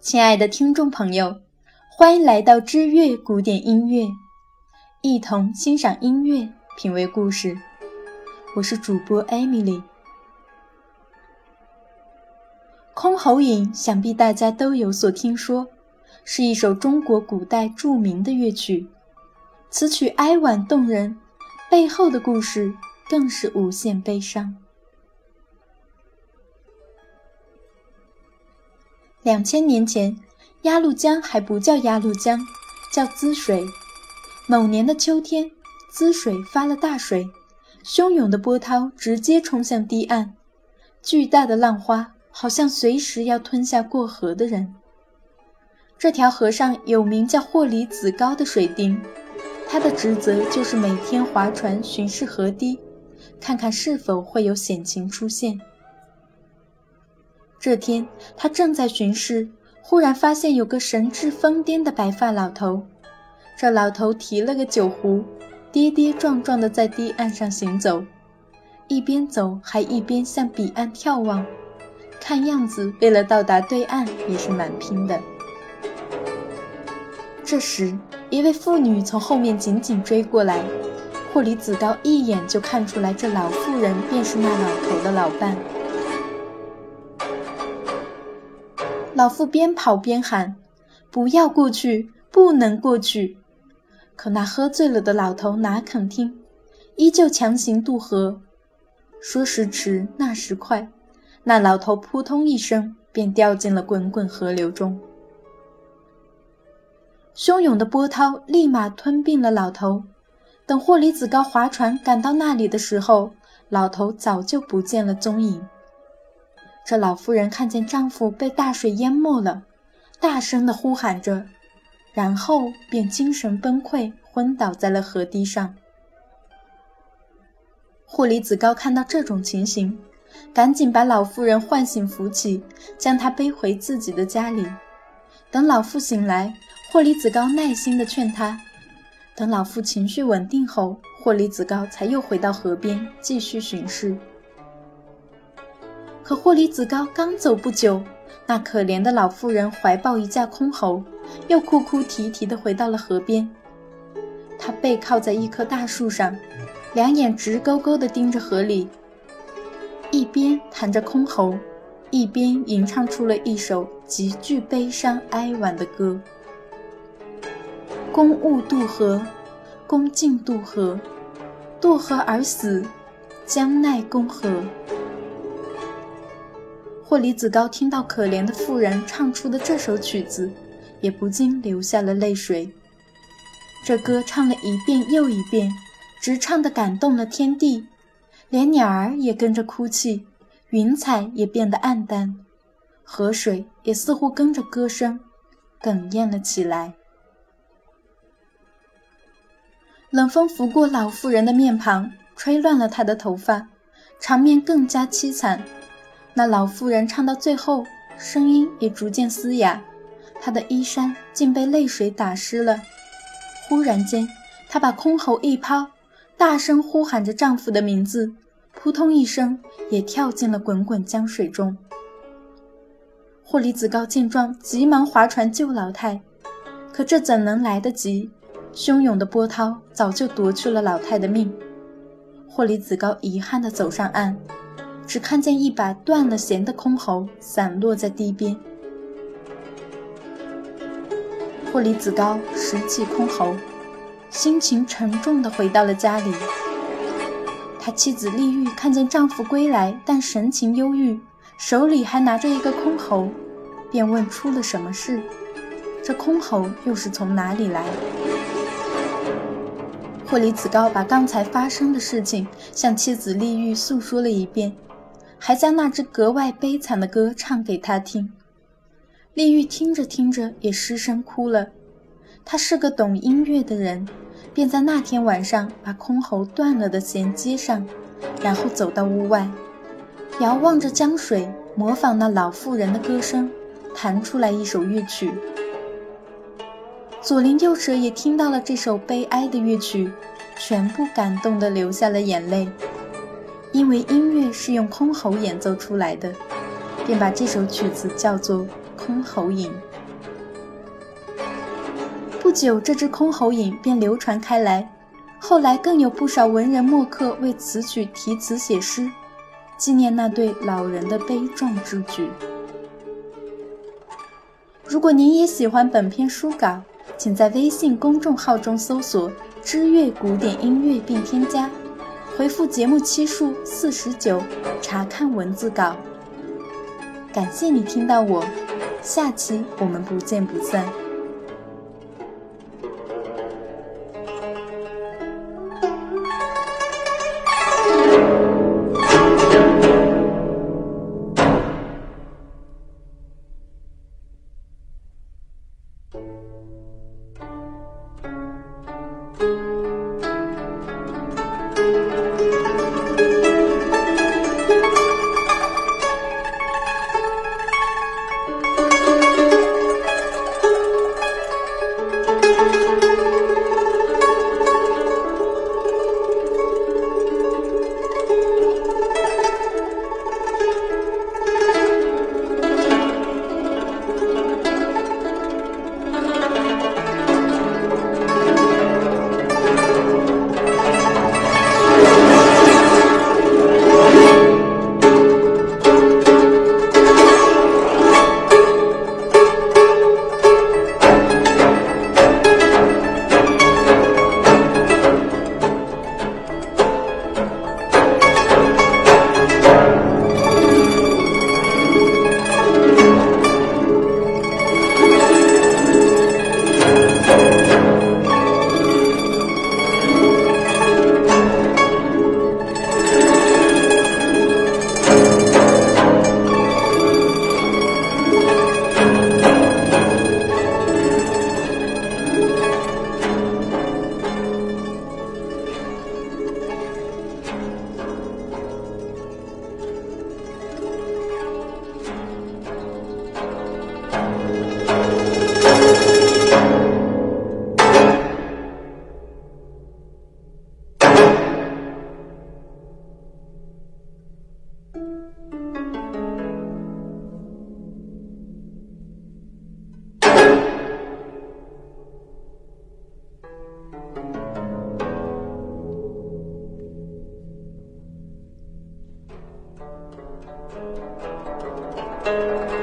亲爱的听众朋友，欢迎来到知乐古典音乐，一同欣赏音乐，品味故事。我是主播艾米丽。《箜篌引》想必大家都有所听说，是一首中国古代著名的乐曲。此曲哀婉动人，背后的故事更是无限悲伤。两千年前，鸭绿江还不叫鸭绿江，叫滋水。某年的秋天，滋水发了大水，汹涌的波涛直接冲向堤岸，巨大的浪花。好像随时要吞下过河的人。这条河上有名叫霍里子高的水丁，他的职责就是每天划船巡视河堤，看看是否会有险情出现。这天，他正在巡视，忽然发现有个神志疯癫的白发老头。这老头提了个酒壶，跌跌撞撞地在堤岸上行走，一边走还一边向彼岸眺望。看样子，为了到达对岸也是蛮拼的。这时，一位妇女从后面紧紧追过来，霍里子高一眼就看出来，这老妇人便是那老头的老伴。老妇边跑边喊：“不要过去，不能过去！”可那喝醉了的老头哪肯听，依旧强行渡河。说时迟，那时快。那老头扑通一声便掉进了滚滚河流中，汹涌的波涛立马吞并了老头。等霍里子高划船赶到那里的时候，老头早就不见了踪影。这老妇人看见丈夫被大水淹没了，大声地呼喊着，然后便精神崩溃，昏倒在了河堤上。霍里子高看到这种情形。赶紧把老妇人唤醒扶起，将她背回自己的家里。等老妇醒来，霍里子高耐心地劝她。等老妇情绪稳定后，霍里子高才又回到河边继续巡视。可霍里子高刚走不久，那可怜的老妇人怀抱一架箜篌，又哭哭啼啼地回到了河边。她背靠在一棵大树上，两眼直勾勾地盯着河里。一边弹着箜篌，一边吟唱出了一首极具悲伤哀婉的歌：“公勿渡河，公尽渡河，渡河而死，将奈公何？”霍李子高听到可怜的妇人唱出的这首曲子，也不禁流下了泪水。这歌唱了一遍又一遍，直唱的感动了天地。连鸟儿也跟着哭泣，云彩也变得暗淡，河水也似乎跟着歌声哽咽了起来。冷风拂过老妇人的面庞，吹乱了她的头发，场面更加凄惨。那老妇人唱到最后，声音也逐渐嘶哑，她的衣衫竟被泪水打湿了。忽然间，她把箜篌一抛。大声呼喊着丈夫的名字，扑通一声，也跳进了滚滚江水中。霍里子高见状，急忙划船救老太，可这怎能来得及？汹涌的波涛早就夺去了老太的命。霍里子高遗憾地走上岸，只看见一把断了弦的箜篌散落在堤边。霍里子高拾起箜篌。心情沉重地回到了家里。他妻子丽玉看见丈夫归来，但神情忧郁，手里还拿着一个箜篌，便问出了什么事。这箜篌又是从哪里来？霍里子高把刚才发生的事情向妻子丽玉诉说了一遍，还将那支格外悲惨的歌唱给她听。丽玉听着听着也失声哭了。他是个懂音乐的人，便在那天晚上把箜篌断了的弦接上，然后走到屋外，遥望着江水，模仿那老妇人的歌声，弹出来一首乐曲。左邻右舍也听到了这首悲哀的乐曲，全部感动得流下了眼泪，因为音乐是用箜篌演奏出来的，便把这首曲子叫做《箜篌引》。不久，这支箜篌引便流传开来，后来更有不少文人墨客为此曲题词写诗，纪念那对老人的悲壮之举。如果您也喜欢本篇书稿，请在微信公众号中搜索“知乐古典音乐”并添加，回复节目期数四十九，查看文字稿。感谢你听到我，下期我们不见不散。Música